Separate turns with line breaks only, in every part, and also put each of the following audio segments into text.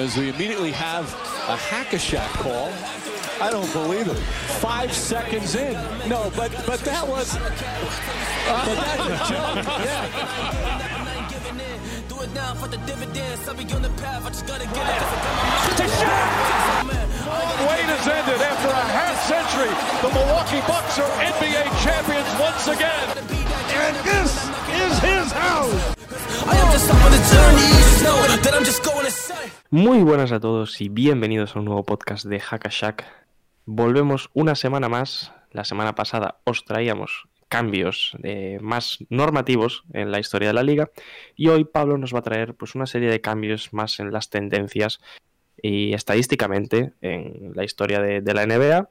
as we immediately have a hack-a-shack call. I don't believe it. Five seconds in. No, but but that was. but that's a joke. Yeah.
Wait has ended after a half century. The Milwaukee Bucks are NBA champions once again. And this is his house.
Muy buenas a todos y bienvenidos a un nuevo podcast de Hackashack. Volvemos una semana más. La semana pasada os traíamos cambios más normativos en la historia de la liga y hoy Pablo nos va a traer pues una serie de cambios más en las tendencias y estadísticamente en la historia de, de la NBA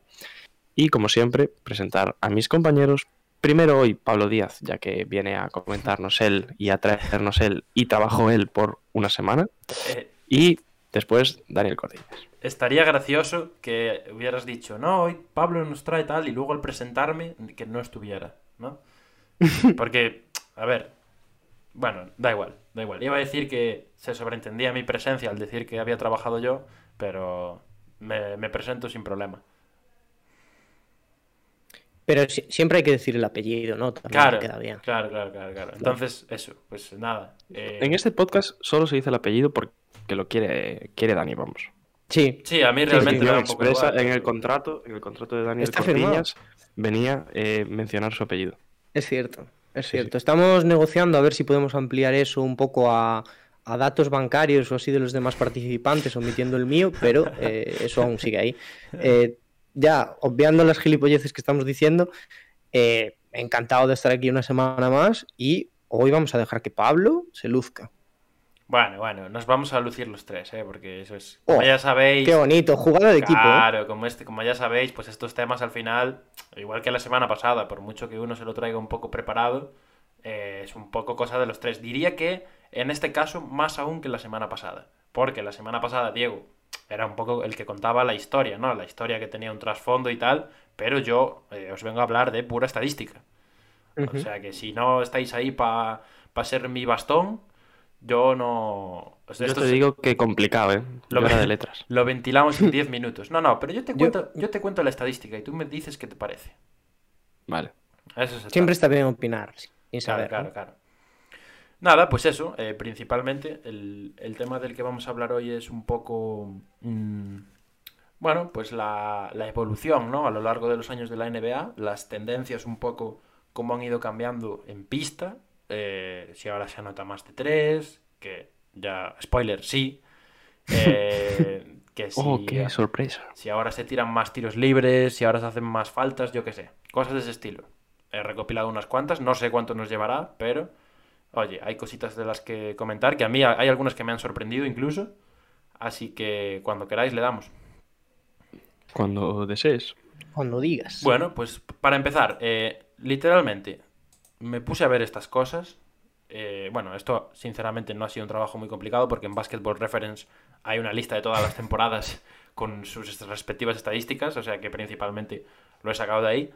y como siempre presentar a mis compañeros primero hoy Pablo Díaz ya que viene a comentarnos él y a traernos él y trabajó él por una semana
Eh,
y después Daniel Cordillas
estaría gracioso que hubieras dicho, no, hoy Pablo nos trae tal, y luego al presentarme que no estuviera, ¿no? Porque, a ver, bueno, da igual, da igual. Iba a decir que se sobreentendía mi presencia al decir que había trabajado yo, pero me, me presento sin problema.
Pero si- siempre hay que decir el apellido, ¿no? También
Claro,
queda bien.
claro, claro, claro, claro. Entonces, eso, pues nada. eh,
en este podcast solo se dice el apellido porque lo quiere quiere Dani vamos
Sí,
Sí, a mí realmente me da un poco
expresa
igual.
en el contrato en el contrato de Daniel Cortiñas venía eh, mencionar su apellido
es cierto. Es
Sí,
cierto. Estamos negociando a ver si podemos ampliar eso un poco a, a datos bancarios o así de los demás participantes, omitiendo el mío, pero eh, eso aún sigue ahí. Eh, ya, obviando las gilipolleces que estamos diciendo, eh, encantado de estar aquí una semana más y hoy vamos a dejar que Pablo se luzca.
Bueno, bueno, nos vamos a lucir los tres, ¿eh? Porque eso es...
Oh,
ya sabéis...
Qué bonito, jugada de equipo. ¿eh?
Claro, como, este, como ya sabéis, pues estos temas al final, igual que la semana pasada, por mucho que uno se lo traiga un poco preparado, eh, es un poco cosa de los tres. Diría que en este caso más aún que la semana pasada, porque la semana pasada Diego era un poco el que contaba la historia, ¿no? La historia que tenía un trasfondo y tal, pero yo eh, os vengo a hablar de pura estadística. O sea que si no estáis ahí para ser mi bastón, yo no... o sea,
yo
esto
te digo que complicado eh
Lo
de letras
Lo ventilamos en 10 minutos. No, no, pero yo te cuento, yo... te cuento la estadística y tú me dices qué te parece.
vale
Eso es
Siempre está bien opinar, sin
Claro,
saber.
claro,
¿no?
claro. Nada, pues eso, eh, principalmente el, el tema del que vamos a hablar hoy es un poco, mm, bueno, pues la, la evolución, ¿no? A lo largo de los años de la NBA, las tendencias un poco cómo han ido cambiando en pista, eh, si ahora se anota más de tres, que ya, spoiler, sí, eh, que si,
oh qué sorpresa
si ahora se tiran más tiros libres, si ahora se hacen más faltas, yo qué sé, cosas de ese estilo. He recopilado unas cuantas, no sé cuánto nos llevará, pero oye, hay cositas de las que comentar, que a mí hay algunas que me han sorprendido incluso, así que cuando queráis le damos.
cuando desees
Cuando digas.
Bueno, pues para empezar, eh, literalmente me puse a ver estas cosas. eh, bueno, esto sinceramente no ha sido un trabajo muy complicado porque en Basketball Reference hay una lista de todas las temporadas con sus respectivas estadísticas, o sea que principalmente lo he sacado de ahí.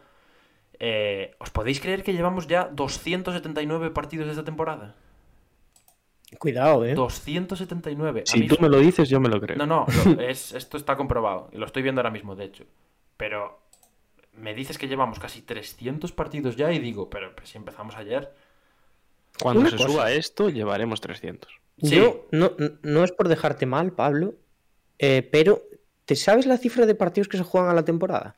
Eh, ¿Os podéis creer que llevamos ya 279 partidos de esta temporada?
Cuidado, ¿eh?
279. A
si
mí
tú me lo dices yo me lo creo
no, no, lo- es, esto está comprobado. y Lo estoy viendo ahora mismo, de hecho. Pero me dices que llevamos casi 300 partidos ya y digo, pero pues, si empezamos ayer.
cuando
Una
se
cosa.
suba esto llevaremos 300
Sí.
Yo no, no es por dejarte mal, Pablo, eh, pero ¿te sabes la cifra de partidos que se juegan a la temporada?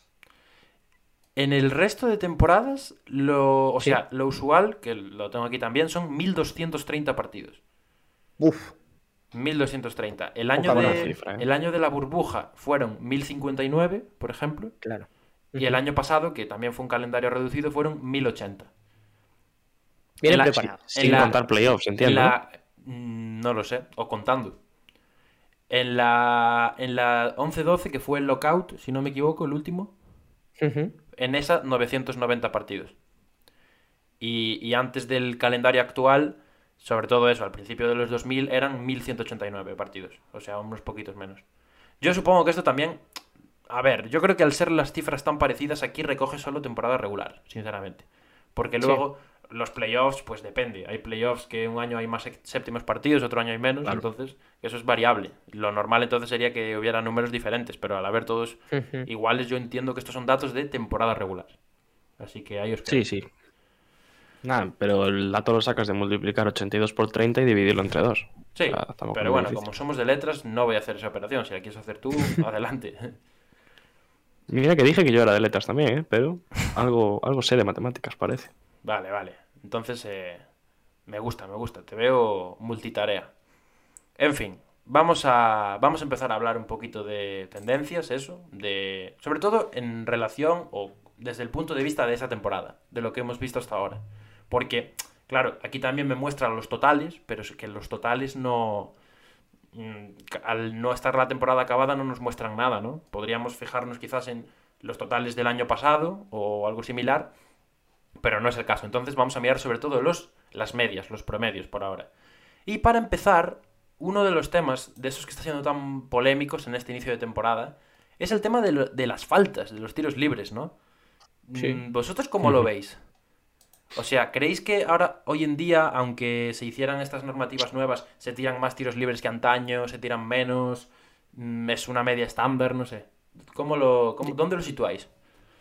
En el resto de temporadas, lo, o
Sí.
sea, lo usual, que lo tengo aquí también, son 1230 partidos.
Uf,
1230. El año, de,
cifra, ¿eh?
el año de la burbuja fueron 1059, por ejemplo.
claro.
Y el año pasado, que también fue un calendario reducido, fueron 1080.
Viene
en la-
preparado.
sí,
sin
la-
contar playoffs entiendo
la- mm, No lo sé, o contando. En la, en la 11-12, que fue el lockout, si no me equivoco, el último, En esa 990 partidos. Y, y antes del calendario actual, sobre todo eso, al principio de los 2000, eran 1189 partidos. O sea, unos poquitos menos. Yo supongo que esto también... A ver, yo creo que al ser las cifras tan parecidas, aquí recoge solo temporada regular, sinceramente. Porque
Sí.
Los playoffs, pues depende. Hay playoffs que un año hay más séptimos partidos, otro año hay menos,
Claro.
entonces eso es variable. Lo normal entonces sería que hubiera números diferentes, pero al haber todos iguales, yo entiendo que estos son datos de temporada regular. Así que ahí os quedo.
Sí, sí. Nada, pero el dato lo sacas de multiplicar 82 por 30 y dividirlo entre 2.
Sí, pero bueno, como somos de letras, no voy a hacer esa operación. Si la quieres hacer tú, adelante.
Mira que dije que yo era de letras también, ¿eh? pero algo, algo sé de matemáticas, parece.
Vale, vale. Entonces, eh, me gusta, me gusta. Te veo multitarea. En fin, vamos a, vamos a empezar a hablar un poquito de tendencias, eso. de Sobre todo en relación o desde el punto de vista de esa temporada, de lo que hemos visto hasta ahora. Porque, claro, aquí también me muestran los totales, pero es que los totales no... mm, Al no estar la temporada acabada no nos muestran nada, ¿no? Podríamos fijarnos quizás en los totales del año pasado o algo similar, pero no es el caso. Entonces vamos a mirar sobre todo los, las medias, los promedios por ahora. Y para empezar, uno de los temas de esos que está siendo tan polémicos en este inicio de temporada es el tema de, lo- de las faltas, de los tiros libres, ¿no?
Sí.
Mm, ¿Vosotros cómo lo veis? O sea, ¿creéis que ahora, hoy en día, aunque se hicieran estas normativas nuevas, se tiran más tiros libres que antaño, se tiran menos? Mm, ¿Es una media estándar? No sé. ¿Cómo lo, cómo- ¿Dónde lo situáis?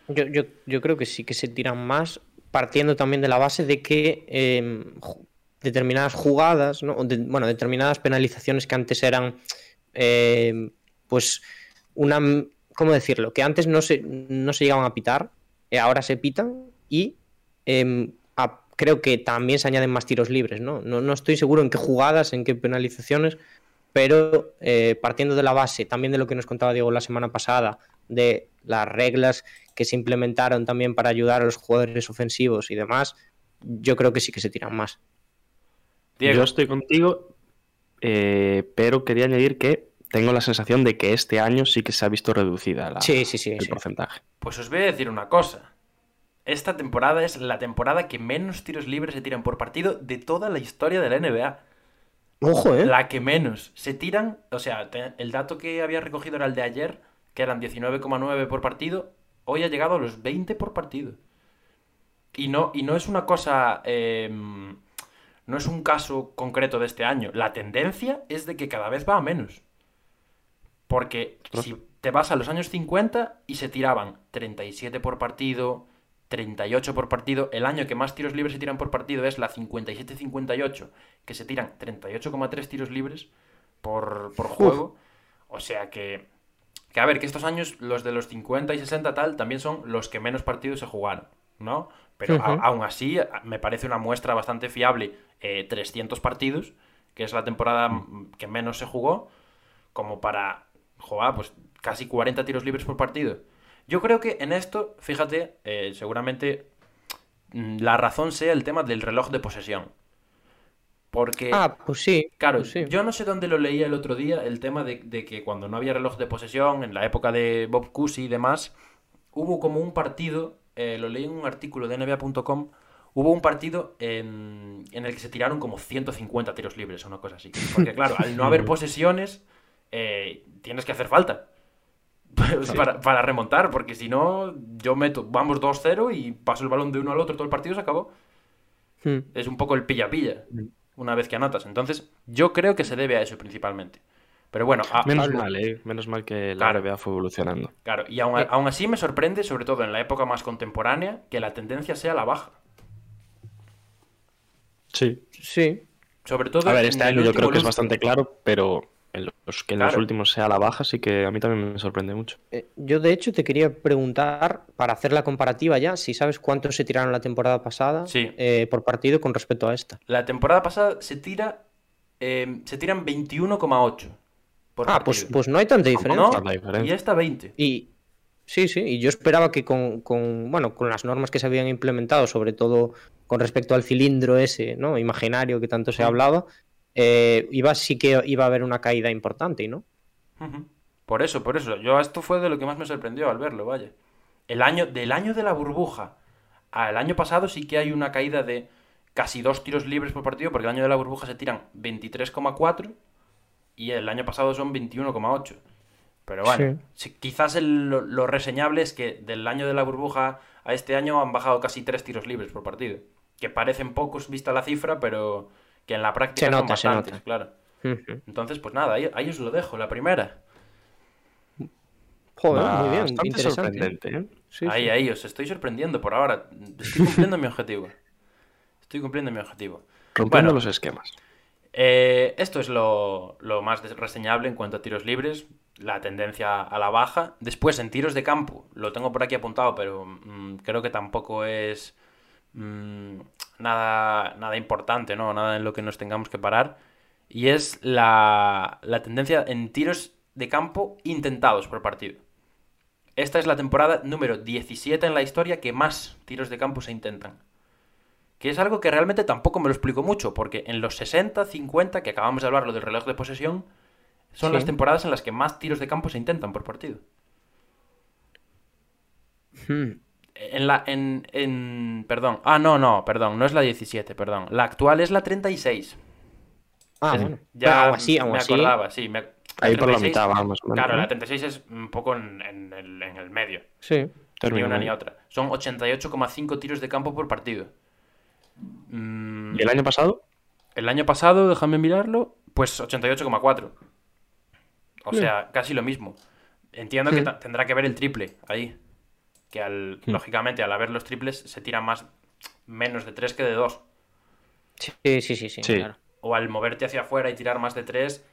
Yo, yo, yo creo que sí que se tiran más, partiendo también de la base de que ju- determinadas jugadas, bueno, determinadas penalizaciones que antes eran, eh, pues, una, ¿cómo decirlo? Que antes no se, no se llegaban a pitar, eh, ahora se pitan y a- creo que también se añaden más tiros libres, ¿no? No, no estoy seguro en qué jugadas, en qué penalizaciones, pero eh, partiendo de la base, también de lo que nos contaba Diego la semana pasada, de las reglas que se implementaron también para ayudar a los jugadores ofensivos y demás, yo creo que sí que se tiran más.
Diego.
Yo estoy contigo, eh, pero quería añadir que tengo la sensación de que este año sí que se ha visto reducida la-
Sí, sí, sí.
el
sí.
porcentaje.
Pues os voy a decir una cosa. Esta temporada es la temporada que menos tiros libres se tiran por partido de toda la historia de la NBA.
Ojo, ¿eh?
La que menos. Se tiran, o sea, el dato que había recogido era el de ayer, que eran 19,9 por partido. Hoy ha llegado a los 20 por partido. Y no, y no es una cosa... eh, no es un caso concreto de este año. La tendencia es de que cada vez va a menos. Porque si te vas a los años 50 y se tiraban 37 por partido, 38 por partido, el año que más tiros libres se tiran por partido es la 57-58, que se tiran 38,3 tiros libres por, por juego. O sea que, que, a ver, que estos años, los de los 50 y 60 tal, también son los que menos partidos se jugaron, ¿no? Pero a- aún así, me parece una muestra bastante fiable eh, 300 partidos, que es la temporada que menos se jugó, como para jugar pues casi 40 tiros libres por partido. Yo creo que en esto, fíjate, eh, seguramente mm, la razón sea el tema del reloj de posesión. Porque,
Ah, pues sí.
claro,
pues sí.
yo no sé dónde lo leía el otro día, el tema de, de que cuando no había reloj de posesión, en la época de Bob Cousy y demás, hubo como un partido, eh, lo leí en un artículo de NBA.com, hubo un partido en, en el que se tiraron como 150 tiros libres o una cosa así. Porque claro, al no haber posesiones, eh, tienes que hacer falta. para, para remontar, porque si no, yo meto, vamos 2-0 y paso el balón de uno al otro, todo el partido se acabó.
Hmm.
Es un poco el pilla-pilla, una vez que anotas. Entonces, yo creo que se debe a eso principalmente. Pero bueno, a-
Menos
Pablo.
mal, ¿eh? Menos mal que la
Claro.
NBA fue evolucionando.
claro, y aún,
Eh.
aún así me sorprende, sobre todo en la época más contemporánea, que la tendencia sea la baja.
Sí.
Sí.
Sobre todo
A ver, este año yo creo que es bastante claro, pero en los que en los últimos sea la baja sí que a mí también me sorprende mucho.
Eh, Yo, de hecho, te quería preguntar, para hacer la comparativa ya, si sabes cuántos se tiraron la temporada pasada
Sí.
eh, por partido con respecto a esta.
La temporada pasada se tira. eh, se tiran 21,8 por
Ah, pues, pues no hay tanta diferencia.
¿No?
tanta diferencia.
Y esta 20.
Y sí, sí, y yo esperaba que con, con, bueno, con las normas que se habían implementado, sobre todo con respecto al cilindro ese, ¿no? Imaginario que tanto se hablaba, eh, iba sí que iba a haber una caída importante, ¿no?
Por eso, por eso. Yo esto fue de lo que más me sorprendió al verlo, vaya. El año, del año de la burbuja al año pasado sí que hay una caída de casi dos tiros libres por partido, porque el año de la burbuja se tiran 23,4 y el año pasado son 21,8. Pero bueno, si- quizás el- lo, lo reseñable es que del año de la burbuja a este año han bajado casi tres tiros libres por partido. que parecen pocos vista la cifra, pero que en la práctica
Se
son
nota, se
bastantes,
nota.
claro. Entonces, pues nada, ahí, ahí os lo dejo, la primera.
Joder, muy bien,
Bastante sorprendente, ¿eh?
Sí,
ahí,
sí.
ahí, os estoy sorprendiendo por ahora. Estoy cumpliendo mi objetivo. Estoy cumpliendo mi objetivo.
Rompiendo
Bueno.
los esquemas.
Eh, esto es lo, lo más reseñable en cuanto a tiros libres, la tendencia a la baja. Después, en tiros de campo, lo tengo por aquí apuntado, pero mm, creo que tampoco es mm, nada, nada importante, ¿no? Nada en lo que nos tengamos que parar. Y es la, la tendencia en tiros de campo intentados por partido. Esta es la temporada número 17 en la historia que más tiros de campo se intentan. Que es algo que realmente tampoco me lo explico mucho, porque en los 60, 50, que acabamos de hablar lo del reloj de posesión, son
Sí.
las temporadas en las que más tiros de campo se intentan por partido.
Hmm.
En la. En, en- Perdón. Ah, no, no, perdón. No es la 17, perdón. La actual es la 36.
Ah, bueno.
Ya
aún así, aún
me
así.
acordaba, sí. me-
Ahí por la
36
mitad va, más o menos,
Claro, la 36 es un poco en, en el, en el medio.
Sí.
Ni
Término
una ni otra. Son 88,5 tiros de campo por partido. Mm,
¿Y el año pasado?
El año pasado, déjame mirarlo, pues 88,4. O sea, casi lo mismo. Entiendo que tendrá que ver el triple ahí. Que al,
Hmm.
lógicamente al haber los triples se tira más menos de 3 que de 2.
Sí, sí, sí, sí,
Sí.
claro.
O al moverte hacia afuera y tirar más de 3,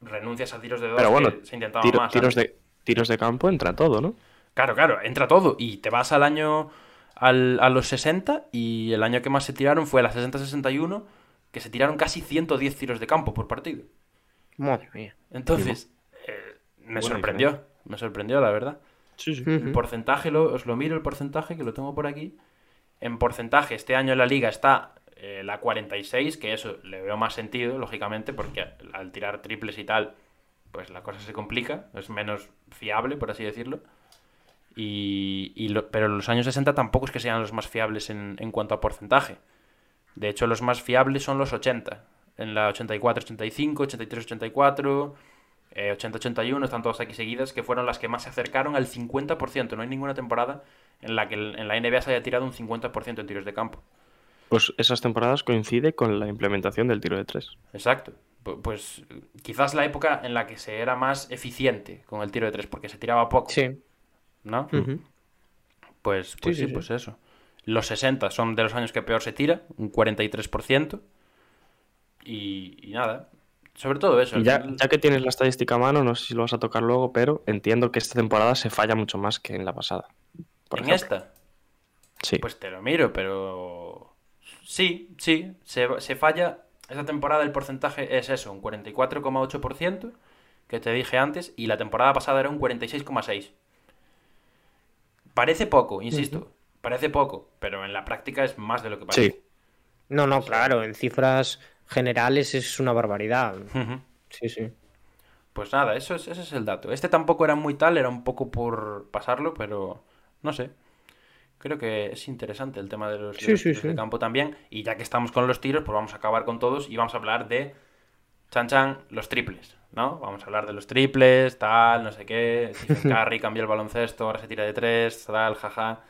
renuncias a tiros de 2
Pero bueno,
que se intentaba
tiro-
más.
tiros, de, tiros de campo entra todo, ¿no?
Claro, claro, entra todo. Y te vas al año. Al, a los 60. Y el año que más se tiraron fue la 60-61. Que se tiraron casi 110 tiros de campo por partido.
Madre mía.
Entonces, eh, me
Buena
sorprendió. Me sorprendió, la verdad.
Sí, sí.
El porcentaje, lo- os lo miro el porcentaje, que lo tengo por aquí. En porcentaje, este año en la liga está eh, la 46, que eso le veo más sentido, lógicamente, porque al tirar triples y tal, pues la cosa se complica, es menos fiable, por así decirlo. Y, y lo- pero los años 60 tampoco es que sean los más fiables en, en cuanto a porcentaje. De hecho, los más fiables son los 80. En la 84-85, 83-84, eh, 80-81, están todas aquí seguidas, que fueron las que más se acercaron al 50%. No hay ninguna temporada en la que en la NBA se haya tirado un 50% en tiros de campo.
Pues esas temporadas coincide con la implementación del tiro de tres.
Exacto. Pu- Pues eh, quizás la época en la que se era más eficiente con el tiro de tres, porque se tiraba poco,
Sí.
¿no? Pues, pues
Sí,
sí,
sí, sí.
pues eso. Los 60 son de los años que peor se tira, un 43%. Y, y nada, sobre todo eso.
Ya,
final-
ya que tienes la estadística a mano, no sé si lo vas a tocar luego, pero entiendo que esta temporada se falla mucho más que en la pasada. Por
en
ejemplo.
esta,
Sí.
pues te lo miro, pero sí, sí, se, se falla. Esta temporada el porcentaje es eso, un 44,8%, que te dije antes, y la temporada pasada era un 46,6%. Parece poco, insisto, parece poco, pero en la práctica es más de lo que parece.
sí.
No, no, claro, en cifras generales es una barbaridad. Sí, sí.
Pues nada, eso es, ese es el dato. Este tampoco era muy tal, era un poco por pasarlo, pero no sé. Creo que es interesante el tema de los,
Sí, sí,
tiros de
sí.
campo también. Y ya que estamos con los tiros, pues vamos a acabar con todos y vamos a hablar de Chan Chan, los triples, ¿no? Vamos a hablar de los triples, tal, no sé qué. Stephen Curry cambió el baloncesto, ahora se tira de tres, tal, jaja.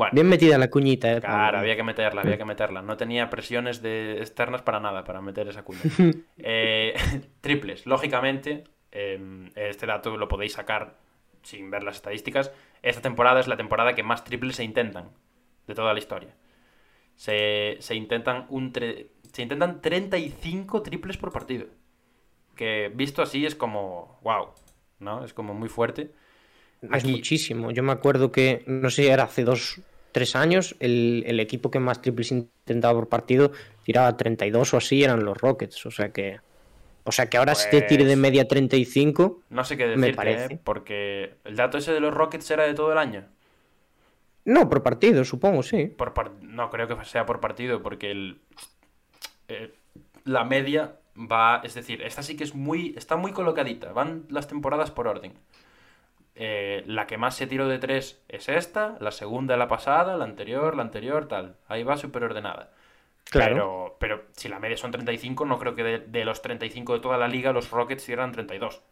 Bueno,
Bien metida la cuñita, eh.
Claro, había que meterla, había que meterla. No tenía presiones de externas para nada, para meter esa cuña. Eh, triples. Lógicamente, eh, este dato lo podéis sacar sin ver las estadísticas. Esta temporada es la temporada que más triples se intentan de toda la historia. Se, se intentan un tre- se intentan 35 triples por partido. Que visto así es como, wow, ¿no? Es como muy fuerte.
Es
Aquí-
muchísimo. Yo me acuerdo que, no sé, era hace dos, tres años, el, el equipo que más triples intentaba por partido tiraba 32 o así, eran los Rockets. O sea que. O sea que ahora si te tire de
Pues-
media 35.
No sé qué
Me
decirte,
parece.
¿eh? porque el dato ese de los Rockets era de todo el año.
No, por partido, supongo, sí.
Por par- No creo que sea por partido, porque el... eh, la media va... Es decir, esta sí que es muy... Está muy colocadita. Van las temporadas por orden. Eh, la que más se tiró de tres es esta, la segunda la pasada, la anterior, la anterior, tal. Ahí va súper ordenada.
Claro.
Pero, pero si la media son 35, no creo que de, de los 35 de toda la liga los Rockets tiraran 32.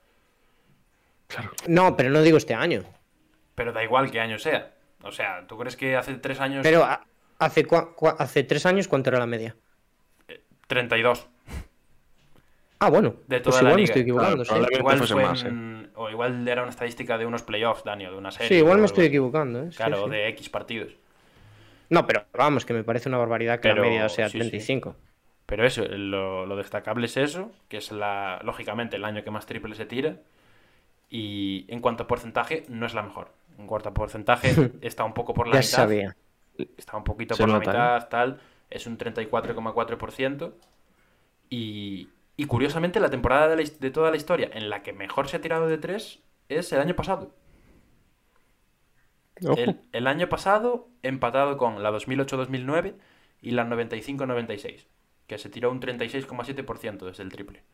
No, pero no digo este año.
Pero da igual qué año sea. O sea, ¿tú crees que hace tres años...
Pero, hace, hace tres años, ¿cuánto era la media?
32
Ah, bueno,
de
pues
toda la
igual me estoy equivocando.
Claro,
sí.
probablemente
Igual
fuese
fue
más,
en- o igual era una estadística de unos playoffs, Dani, o de una serie.
Sí, igual me estoy equivocando. ¿eh?
Claro,
sí.
de X partidos.
No, pero vamos, que me parece una barbaridad que
Pero,
la media sea
sí, sí.
35.
Pero eso, lo, lo destacable es eso, que es la, lógicamente el año que más triple se tira. Y en cuanto a porcentaje, no es la mejor. En cuanto a porcentaje, está un poco por la
Ya
mitad.
sabía.
Está un poquito
Se
por
nota, ¿eh?
la mitad, tal. Es un 34,4%. Y, y curiosamente, la temporada de, la de toda la historia en la que mejor se ha tirado de tres es el año pasado. El, el año pasado empatado con la 2008-2009 y la 95-96, que se tiró un 36,7% desde el triple.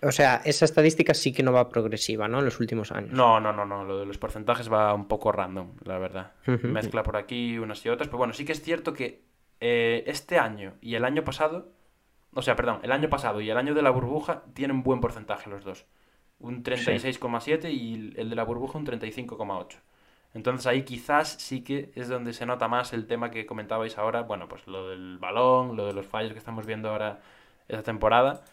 O sea, esa estadística sí que no va progresiva, ¿no? En los últimos años.
No, no, no, no, lo de los porcentajes va un poco random, la verdad. Mezcla por aquí unas y otras, pero bueno, sí que es cierto que eh, este año y el año pasado, o sea, perdón, el año pasado y el año de la burbuja tienen buen porcentaje los dos. Un 36,7 y el de la burbuja un 35,8. Entonces ahí quizás sí que es donde se nota más el tema que comentabais ahora, bueno, pues lo del balón, lo de los fallos que estamos viendo ahora esta temporada.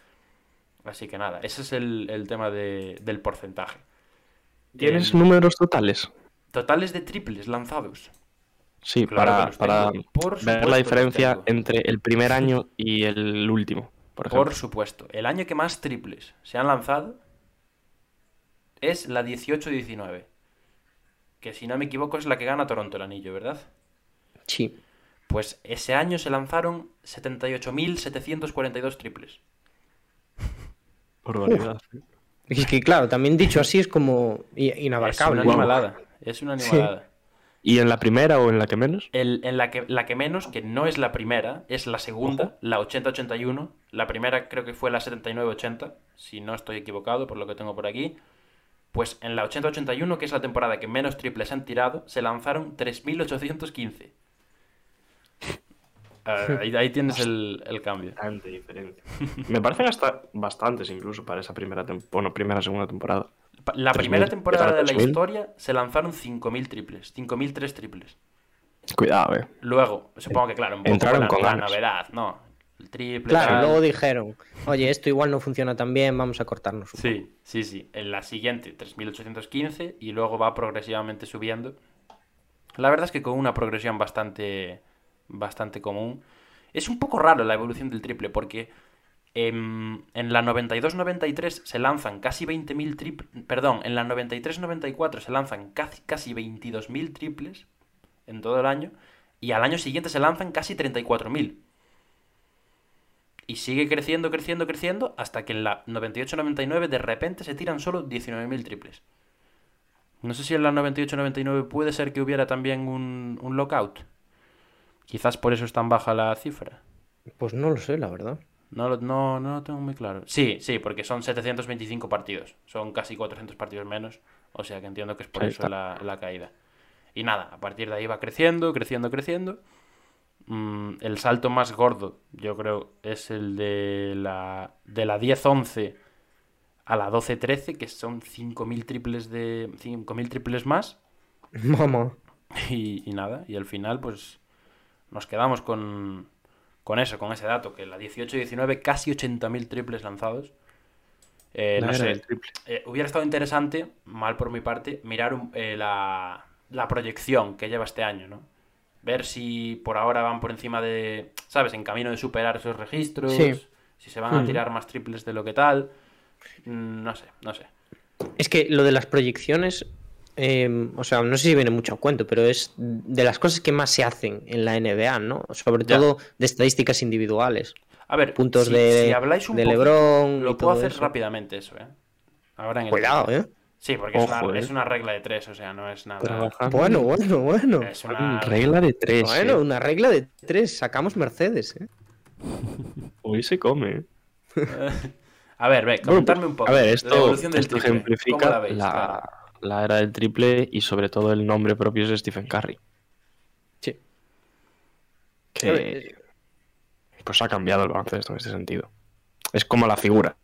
Así que nada, ese es el, el tema de- del porcentaje.
¿Tienes números totales?
Totales de triples lanzados.
Sí,
Claro
para, para ver la diferencia entre el primer año y el último, por ejemplo.
Por supuesto. El año que más triples se han lanzado es la 18-19. Que si no me equivoco es la que gana Toronto el anillo, ¿verdad?
Sí.
Pues ese año se lanzaron 78.742 triples.
Por variedad.
Es que claro, también dicho así es como i-
Es
inabarcable.
una animalada. Es una animalada.
¿Y en la primera o en la que menos?
El- en la que, la que menos, que no es la primera, es la segunda, la 80-81. La primera creo que fue la 79-80, si no estoy equivocado por lo que tengo por aquí. Pues en la 80-81, que es la temporada que menos triples han tirado, se lanzaron 3.815. Ah, ahí, ahí tienes el, el cambio.
Bastante diferencia. Me parecen hasta bastantes incluso para esa primera bueno, primera segunda temporada.
La
3.000,
primera temporada de la
3.000.
historia se lanzaron 5.000 triples, 5.003 triples.
Cuidado, eh.
Luego, supongo que claro, un poco
Entraron
la,
con
la
ganas.
novedad, ¿no? El triple.
Claro,
tal.
luego dijeron, oye, esto igual no funciona tan bien, vamos a cortarnos. un
Sí, sí, sí. En la siguiente, 3815, y luego va progresivamente subiendo. La verdad es que con una progresión bastante, bastante común. Es un poco raro la evolución del triple, porque em, en la 92-93 se lanzan casi 20.000 triples. Perdón, en la 93-94 se lanzan casi, casi 22.000 triples en todo el año, y al año siguiente se lanzan casi 34.000. Y sigue creciendo, creciendo, creciendo, hasta que en la 98-99 de repente se tiran solo 19.000 triples. No sé si en la 98-99 puede ser que hubiera también un, un lockout. Quizás por eso es tan baja la cifra.
Pues no lo sé, la verdad.
No, lo- no, no lo tengo muy claro. Sí, sí, porque son 725 partidos. Son casi 400 partidos menos. O sea que entiendo que es por
Ahí
eso la, la caída. Y nada, a partir de ahí va creciendo, creciendo, creciendo. Mm, el salto más gordo, yo creo, es el de la, de la 10-11 a la 12-13, que son 5.000 triples, de, 5.000 triples más.
Mamá.
Y, y nada, y al final, pues nos quedamos con, con eso, con ese dato, que la 18-19, casi 80.000 triples lanzados. Eh, no sé,
triple.
eh, hubiera estado interesante, mal por mi parte, mirar un- eh, la, la proyección que lleva este año, ¿no? Ver si por ahora van por encima de, ¿sabes? En camino de superar esos registros,
Sí.
si se van a
Ujú.
tirar más triples de lo que tal. Mm, No sé, no sé.
Es que lo de las proyecciones, eh, o sea, no sé si viene mucho a cuento, pero es de las cosas que más se hacen en la NBA, ¿no? Sobre
Ya.
todo de estadísticas individuales.
A ver,
Puntos
si,
de-
si habláis un
de LeBron
lo puedo hacer
eso.
rápidamente eso, ¿eh? Ahora en el
Cuidado, ¿eh?
Sí, porque es, una,
eh.
es una regla de tres, o sea, no es nada.
Trabajando.
Bueno, bueno, bueno.
Es una
Regla de tres.
Bueno,
eh.
una regla de tres, sacamos Mercedes, ¿eh?
Hoy se come. eh.
A ver, ve, comentarme un poco.
A ver,
la
esto,
evolución del
esto
triple. ¿Cómo
ejemplifica
la veis?
la,
Claro.
La era del triple y sobre todo el nombre propio es Stephen Curry.
Sí.
Que pues ha cambiado el baloncesto en este sentido. Es como la figura.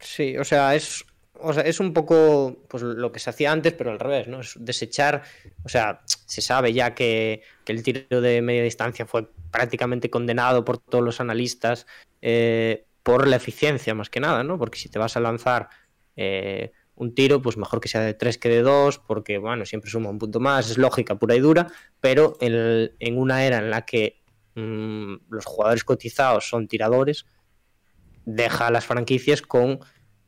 Sí, o sea, es, o sea, es un poco pues, lo que se hacía antes, pero al revés, ¿no? Es desechar, o sea, se sabe ya que, que, el tiro de media distancia fue prácticamente condenado por todos los analistas eh, por la eficiencia más que nada, ¿no? Porque si te vas a lanzar eh, un tiro, pues mejor que sea de 3 que de 2, porque bueno, siempre suma un punto más, es lógica pura y dura, pero en, en una era en la que mmm, los jugadores cotizados son tiradores, deja a las franquicias con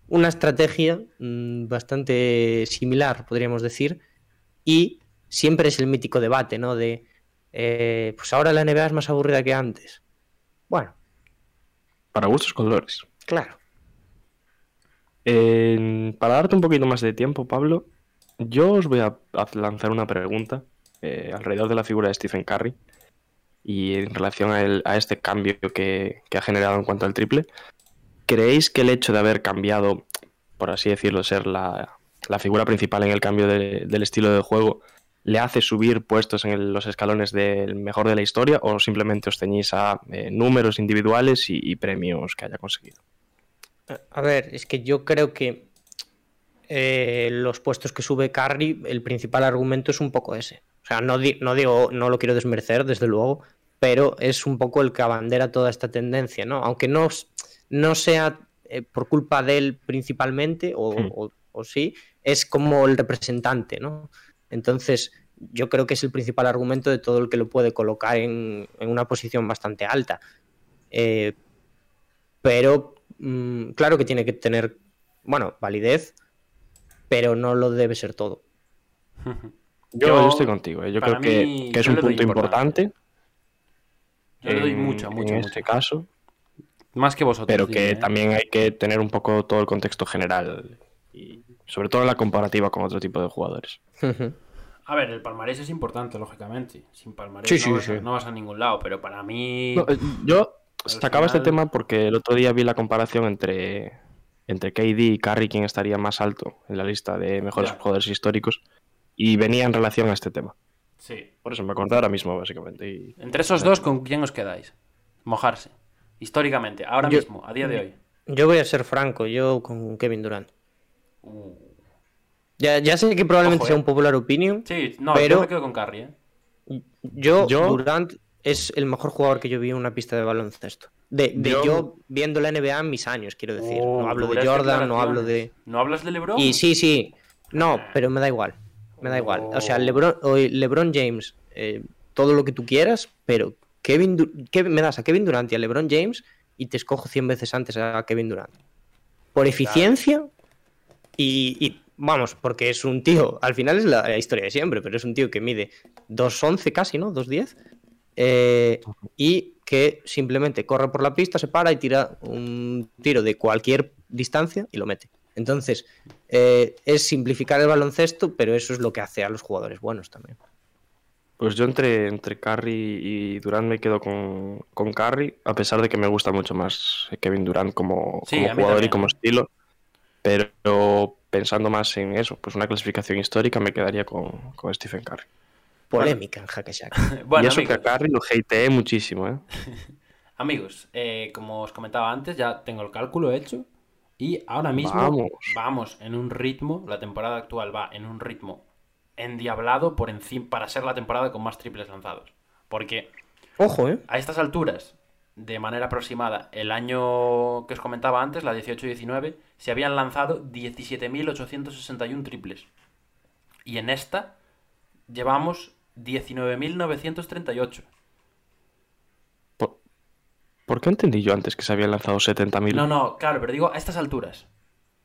una estrategia mmm, bastante similar, podríamos decir, y siempre es el mítico debate, ¿no? De, eh, pues ahora la NBA es más aburrida que antes. Bueno.
Para gustos colores.
Claro.
Para darte un poquito más de tiempo, Pablo, yo os voy a, lanzar una pregunta eh, alrededor de la figura de Stephen Curry y en relación a, este cambio que, ha generado en cuanto al triple. ¿Creéis que el hecho de haber cambiado, por así decirlo, ser la, figura principal en el cambio de, del estilo de juego, le hace subir puestos en los escalones del mejor de la historia o simplemente os ceñís a eh, números individuales y premios que haya conseguido?
A ver, es que yo creo que eh, los puestos que sube Curry, el principal argumento es un poco ese. O sea, no, di no, digo, no lo quiero desmerecer, desde luego, pero es un poco el que abandera toda esta tendencia, ¿no? Aunque no, no sea eh, por culpa de él principalmente, o,
Hmm.
mm. o, o, sí, es como el representante, ¿no? Entonces, yo creo que es el principal argumento de todo el que lo puede colocar en, en una posición bastante alta. Eh, pero mmm, claro que tiene que tener, bueno, validez, pero no lo debe ser todo.
Yo, yo estoy contigo, ¿eh? yo creo que, mí, que, es un punto importante. importante.
Yo le doy mucho, mucho.
En
mucho.
este caso.
Más que vosotros.
Pero que ¿eh? también hay que tener un poco todo el contexto general. Y sobre todo en la comparativa con otro tipo de jugadores.
A ver, el palmarés es importante, lógicamente. Sin palmarés sí, no, sí, vas a, sí. no, vas a, ningún lado, pero para mí.
No, eh, yo sacaba final... este tema porque el otro día vi la comparación entre, entre KD y Curry, quién estaría más alto en la lista de mejores ya. jugadores históricos, y venía en relación a este tema.
Sí.
Por eso me acordé ahora mismo, básicamente. Y...
Entre esos dos, ¿con quién os quedáis? Mojarse. Históricamente, ahora
yo,
mismo, a día de hoy.
Yo voy a ser franco, yo con Kevin Durant. Uh. Ya, ya, sé que probablemente Ojo, sea un popular opinion.
Sí, no,
pero
yo me quedo con Curry, ¿eh?
Yo, yo, Durant es el mejor jugador que yo vi en una pista de baloncesto. De, de yo... yo, viendo la NBA en mis años, quiero decir.
Oh,
no hablo de Jordan, no hablo de.
¿No hablas de LeBron?
Y sí, sí. No, pero me da igual. Me da igual. O sea, LeBron, LeBron James, eh, todo lo que tú quieras, pero Kevin, du Kevin, me das a Kevin Durant y a LeBron James y te escojo 100 veces antes a Kevin Durant. Por eficiencia y vamos, porque es un tío, al final es la, la, historia de siempre, pero es un tío que mide 2.11 casi, ¿no? 2.10. Eh, y que simplemente corre por la pista, se para y tira un tiro de cualquier distancia y lo mete. Entonces, eh, es simplificar el baloncesto, pero eso es lo que hace a los jugadores buenos también.
Pues yo entre, entre Curry y Durant me quedo con, con Curry, a pesar de que me gusta mucho más Kevin Durant como,
sí,
como jugador y como estilo. Pero pensando más en eso, pues una clasificación histórica me quedaría con, con Stephen Curry.
Polémica bueno. en Jaque Shack.
bueno, y eso amigos. que a Curry lo hateé muchísimo, ¿eh?
amigos, eh, como os comentaba antes, ya tengo el cálculo hecho. Y ahora mismo
vamos.
vamos en un ritmo, la temporada actual va en un ritmo endiablado por encima para ser la temporada con más triples lanzados. Porque
Ojo, ¿eh?
a estas alturas, de manera aproximada, el año que os comentaba antes, la 18-19, se habían lanzado 17.861 triples. Y en esta llevamos 19.938.
¿Por, ¿Por qué entendí yo antes que se habían lanzado 70.000?
No, no, claro, pero digo a estas alturas.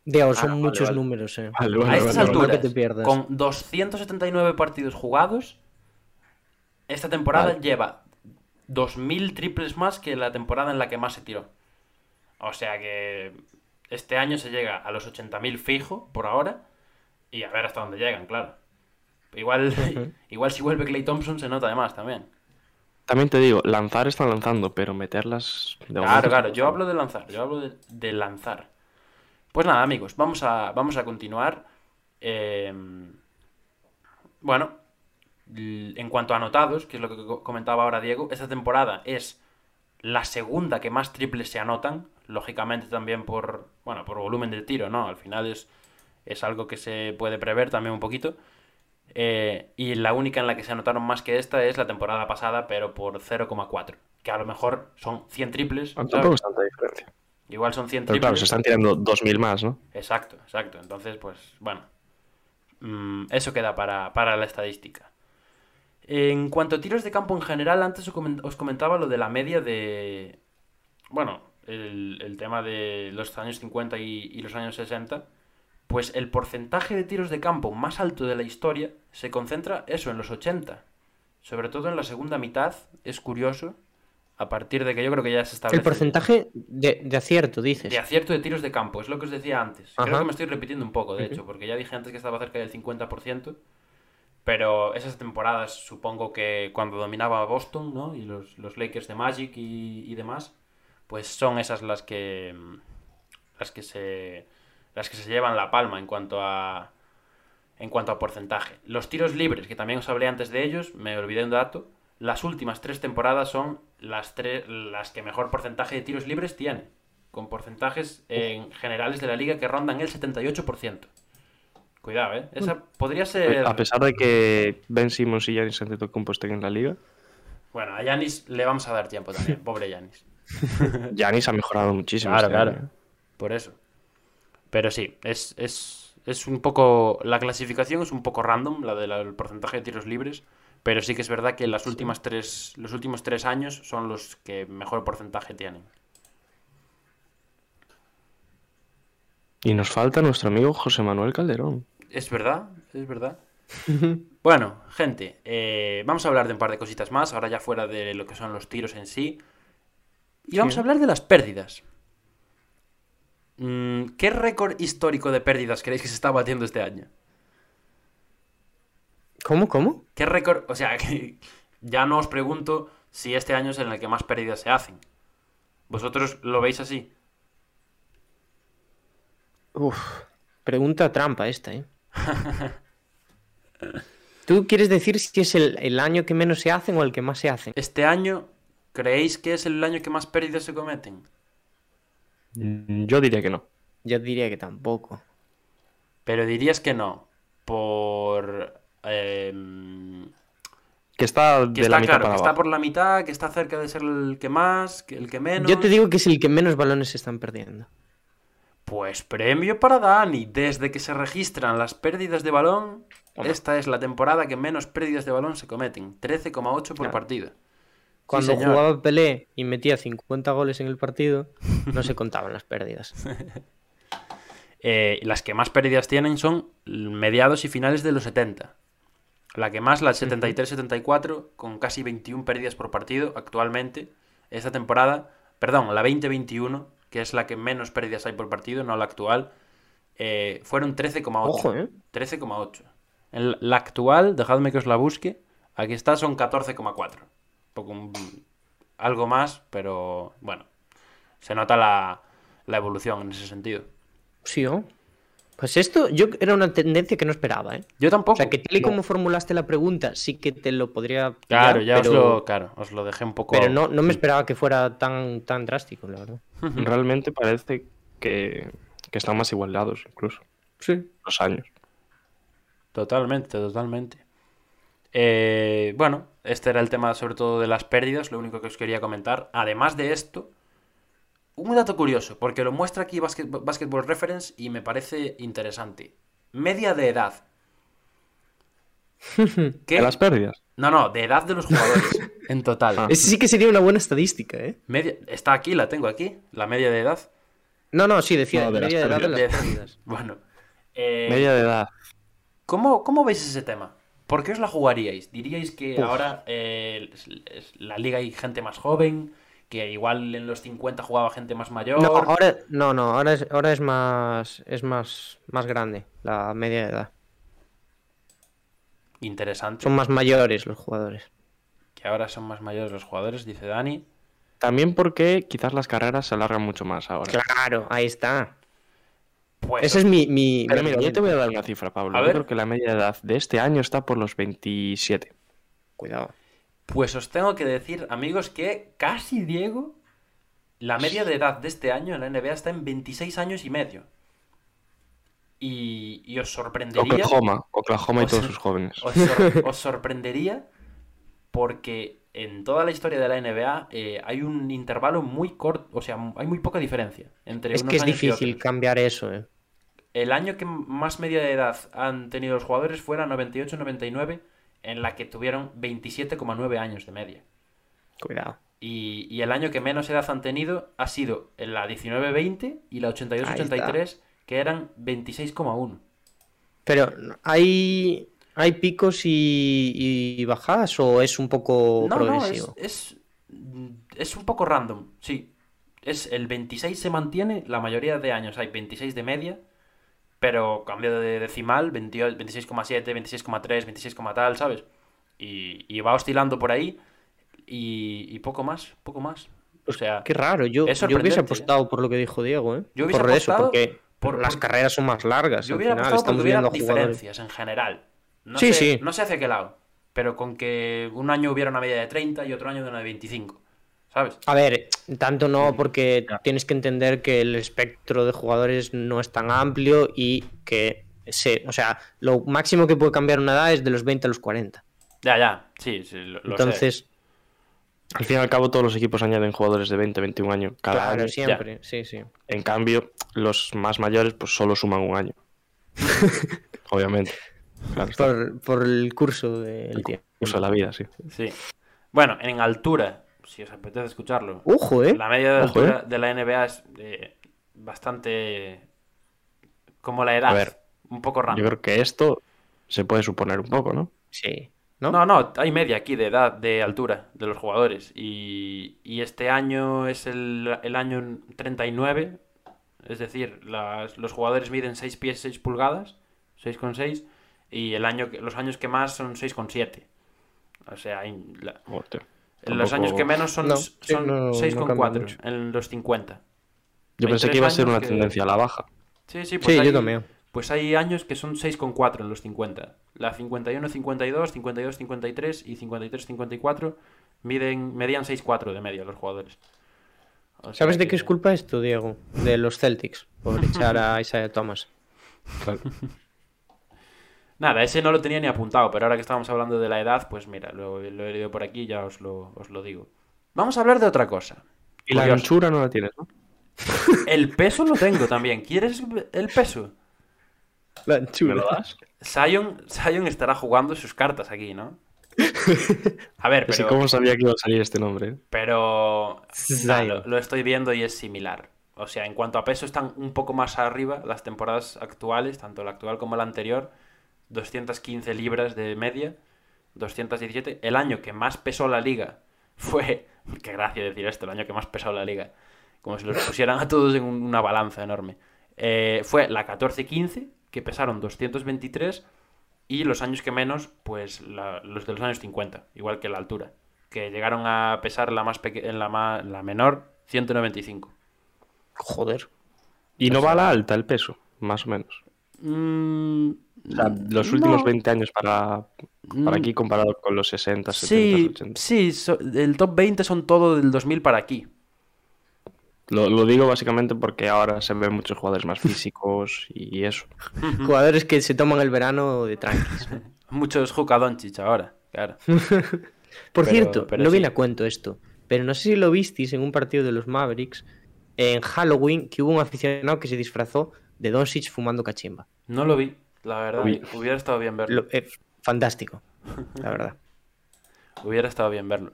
Dios, son ah, muchos vale, vale. números, eh.
Vale,
a estas alturas, con 279 partidos jugados, esta temporada lleva 2.000 triples más que la temporada en la que más se tiró. O sea que este año se llega a los 80.000 fijo por ahora y a ver hasta dónde llegan, claro. Igual, uh -huh. igual si vuelve Clay Thompson se nota además también.
También te digo, lanzar están lanzando, pero meterlas...
De claro, claro, yo hablo de lanzar, yo hablo de, de lanzar. Pues nada, amigos, vamos a, vamos a continuar. Eh, bueno, en cuanto a anotados, que es lo que comentaba ahora Diego, esta temporada es la segunda que más triples se anotan, lógicamente también por, bueno, por volumen de tiro, ¿no? Al final es, es algo que se puede prever también un poquito. Eh, y la única en la que se anotaron más que esta es la temporada pasada, pero por 0,4. Que a lo mejor son 100 triples.
Ah, Tampoco es tanta diferencia.
Igual son 100
Pero
triples.
claro, se están tirando 2.000 más, ¿no?
Exacto, exacto. Entonces, pues, bueno. Mm, eso queda para, para la estadística. En cuanto a tiros de campo en general, antes os comen- os comentaba lo de la media de. Bueno, el, el tema de los años 50 y, y los años 60. Pues el porcentaje de tiros de campo más alto de la historia se concentra eso, en los 80. Sobre todo en la segunda mitad, es curioso. A partir de que yo creo que ya se establece.
El porcentaje de, de acierto, dices.
De acierto de tiros de campo, es lo que os decía antes. Creo que me estoy repitiendo un poco, de hecho, porque ya dije antes que estaba cerca del 50%, pero esas temporadas, supongo que cuando dominaba Boston, ¿no? Y los, los Lakers de Magic y, y demás, pues son esas las que mm, las que se las que se llevan la palma en cuanto a en cuanto a porcentaje. Los tiros libres, que también os hablé antes de ellos, me olvidé un dato. Las últimas tres temporadas son las, tres, las que mejor porcentaje de tiros libres tienen, con porcentajes en generales de la liga que rondan el 78%. Cuidado, ¿eh? Esa podría ser...
A pesar de que Ben Simmons y Giannis Antetokounmpo estén en la liga,
Bueno, a Yanis le vamos a dar tiempo también, pobre Yanis.
Giannis ha mejorado muchísimo.
Claro,
este
claro.
año, ¿eh?
Por eso. Pero sí, es, es, es un poco. La clasificación es un poco random, la del porcentaje de tiros libres. Pero sí que es verdad que las últimas tres, los últimos tres años son los que mejor porcentaje tienen.
Y nos falta nuestro amigo José Manuel Calderón.
Es verdad, es verdad. bueno, gente, eh, vamos a hablar de un par de cositas más, ahora ya fuera de lo que son los tiros en sí. Y vamos
Sí.
a hablar de las pérdidas. Mm, ¿Qué récord histórico de pérdidas creéis que se está batiendo este año?
¿Cómo, cómo?
¿Qué récord? O sea, que ya no os pregunto si este año es en el que más pérdidas se hacen. ¿Vosotros lo veis así?
Uf, pregunta trampa esta, ¿eh? ¿Tú quieres decir si es el, el año que menos se hacen o el que más se hacen?
¿Este año creéis que es el año que más pérdidas se cometen?
Mm, Yo diría que no.
Yo diría que tampoco.
Pero dirías que no. Por... em,
Que está
que está
la mitad
claro,
para
que está por la mitad, que está cerca de ser el que más, que el que menos.
Yo te digo que es el que menos balones se están perdiendo.
Pues premio para Dani. Desde que se registran las pérdidas de balón, esta es la temporada que menos pérdidas de balón se cometen. 13,8 por
Claro.
partido.
Cuando jugaba Pelé y metía 50 goles en el partido, no se contaban las pérdidas.
Eh, las que más pérdidas tienen son mediados y finales de los 70. La que más, la 73-74, con casi 21 pérdidas por partido actualmente. Esta temporada, perdón, la 2021, que es la que menos pérdidas hay por partido, no la actual, eh, fueron 13,8.
Ojo, ¿eh?
13,8. En la- la actual, dejadme que os la busque, aquí está, son 14,4. Poco, un- algo más, pero bueno, se nota la, la evolución en ese sentido.
Sí, ¿o? Pues esto yo era una tendencia que no esperaba, ¿eh?
Yo tampoco.
O sea, que tal y como formulaste la pregunta, sí que te lo podría...
Claro, ya
pero,
os lo, claro, os lo dejé un poco.
Pero no, no me esperaba que fuera tan, tan drástico, la verdad.
Realmente parece que, que están más igualados incluso
Sí.
los años.
Totalmente, totalmente. Eh, bueno, este era el tema sobre todo de las pérdidas, lo único que os quería comentar. Además de esto, un dato curioso, porque lo muestra aquí Basket- Basketball Reference y me parece interesante. Media de edad. ¿Qué?
¿De las pérdidas?
No, no, de edad de los jugadores en total.
Ah.
Ese sí que sería una buena estadística, ¿eh?
Media... Está aquí, la tengo aquí, la media de edad.
No, no, sí, decía
No, de las
media de edad de las
pérdidas.
Bueno. eh,
Media de edad.
¿Cómo, ¿Cómo veis ese tema? ¿Por qué os la jugaríais? ¿Diríais que
Uf.
ahora eh, la liga hay gente más joven? Que igual en los 50 jugaba gente más mayor.
No, ahora, no, no, ahora es, ahora es más, es más, más grande la media de edad.
Interesante.
Son más mayores los jugadores.
Que ahora son más mayores los jugadores, dice Dani.
También porque quizás las carreras se alargan mucho más ahora.
Claro, ahí está.
Pues
Ese es mi, mi,
Pero
mi
mira, yo te voy a dar una cifra, Pablo.
A
Yo
ver.
creo que la media de edad de este año está por los 27.
Cuidado.
Pues os tengo que decir, amigos, que casi Diego, la media de edad de este año en la NBA está en 26 años y medio. Y, y os sorprendería.
Oklahoma, Oklahoma y
Os-
todos sus jóvenes.
Os, sor- os sorprendería porque en toda la historia de la NBA eh, hay un intervalo muy corto, o sea, hay muy poca diferencia entre
Es
unos
que es
años y
difícil
otros.
cambiar eso, ¿eh?
El año que más media de edad han tenido los jugadores fue la 98-99, en la que tuvieron 27,9 años de media.
Cuidado.
Y, y el año que menos edad han tenido ha sido en la 19-20 y la 82-83, que eran 26,1.
Pero, ¿hay, hay picos y, y bajadas o es un poco
No, no,
progresivo?
es, es, es un poco random, sí. Es el 26 se mantiene, la mayoría de años hay 26 de media, pero cambio de decimal, 28 26,7, 26,3, 26, tal, ¿sabes? Y, y va oscilando por ahí y, y poco más, poco más. O sea,
Qué raro, yo, yo hubiese
sorprendente,
apostado por lo que dijo Diego, ¿eh?
Yo hubiese
por eso, porque
por-
las carreras son más largas.
yo hubiera
final,
apostado porque hubiera
jugadores.
diferencias en general. No
Sí,
sé,
sí.
No sé hacia qué lado, pero con que un año hubiera una media de 30 y otro año de una de 25, ¿sabes?
A ver, tanto no, porque tienes que entender que el espectro de jugadores no es tan amplio y que se, o sea, lo máximo que puede cambiar una edad es de los 20 a los 40.
Ya, ya, sí, sí, lo, lo sé.
Entonces,
Al fin y al cabo, todos los equipos añaden jugadores de 20, 21 años cada
claro,
año.
siempre, sí, sí.
En cambio, los más mayores, pues solo suman un año. Obviamente. Claro.
Por, por el curso del tiempo.
Uso de la vida, sí.
Sí. Bueno, en altura, si os apetece escucharlo.
Ojo, ¿eh?
La media de
Ojo,
altura
eh.
de la NBA es eh, bastante como la edad.
A ver,
un poco raro.
Yo creo que esto se puede suponer un poco, ¿no?
Sí. ¿No?
No, no, hay media aquí de edad, de altura de los jugadores. Y, y este año es el, el año 39. Es decir, las- los jugadores miden 6 pies 6 pulgadas, 6,6. Y el año, que- los años que más son 6,7. O sea, hay la- En los años que menos son,
No, sí,
son
no
6,4
cambia mucho.
en los 50.
Yo pensé que iba a ser una
que-
tendencia a la baja.
Sí, sí, pues
Sí,
hay,
yo también.
Pues hay años que son 6,4 en los 50. La 51-52, 52-53 y 53-54 miden, medían 6,4 de media los jugadores. O sea
¿Sabes de qué es culpa esto, Diego? De los Celtics, por echar a Isaiah Thomas.
Claro.
Nada, ese no lo tenía ni apuntado, pero ahora que estamos hablando de la edad, pues mira, lo, lo he leído por aquí y ya os lo, os lo digo. Vamos a hablar de otra cosa.
Y la anchura no la tienes, ¿no?
El peso lo tengo también. ¿Quieres el peso?
La
¿Me lo das?
Sion, Sion estará jugando sus cartas aquí, ¿no? A ver, pero...
cómo sabía que iba a salir este nombre. ¿eh?
Pero lo estoy viendo y es similar. O sea, en cuanto a peso están un poco más arriba las temporadas actuales, tanto la actual como la anterior. 215 libras de media, 217. El año que más pesó la liga fue... Qué gracia decir esto, el año que más pesó la liga. Como si los pusieran a todos en un- una balanza enorme. Eh, fue la 14-15, que pesaron 223. Y los años que menos, pues la- los de los años 50, igual que la altura. Que llegaron a pesar la más peque- en la, ma- la menor 195.
Joder.
Y no va a la alta el peso, más o menos.
Mm,
O sea, los últimos
no.
20 años para, para
Mm,
aquí comparado con los 60, 70,
Sí,
80.
sí, so- el top 20 son todo del 2000 para aquí.
Lo, lo digo básicamente porque ahora se ven muchos jugadores más físicos y eso.
Jugadores que se toman el verano de tranquis.
Muchos Juka Doncic ahora, claro.
Por
Pero-
cierto,
pero
no
sí.
viene a cuento esto, pero no sé si lo visteis en un partido de los Mavericks en Halloween que hubo un aficionado que se disfrazó de Doncic fumando cachimba.
No lo vi, la verdad. Hubiera estado bien verlo.
Lo- eh, fantástico, la verdad.
Hubiera estado bien verlo.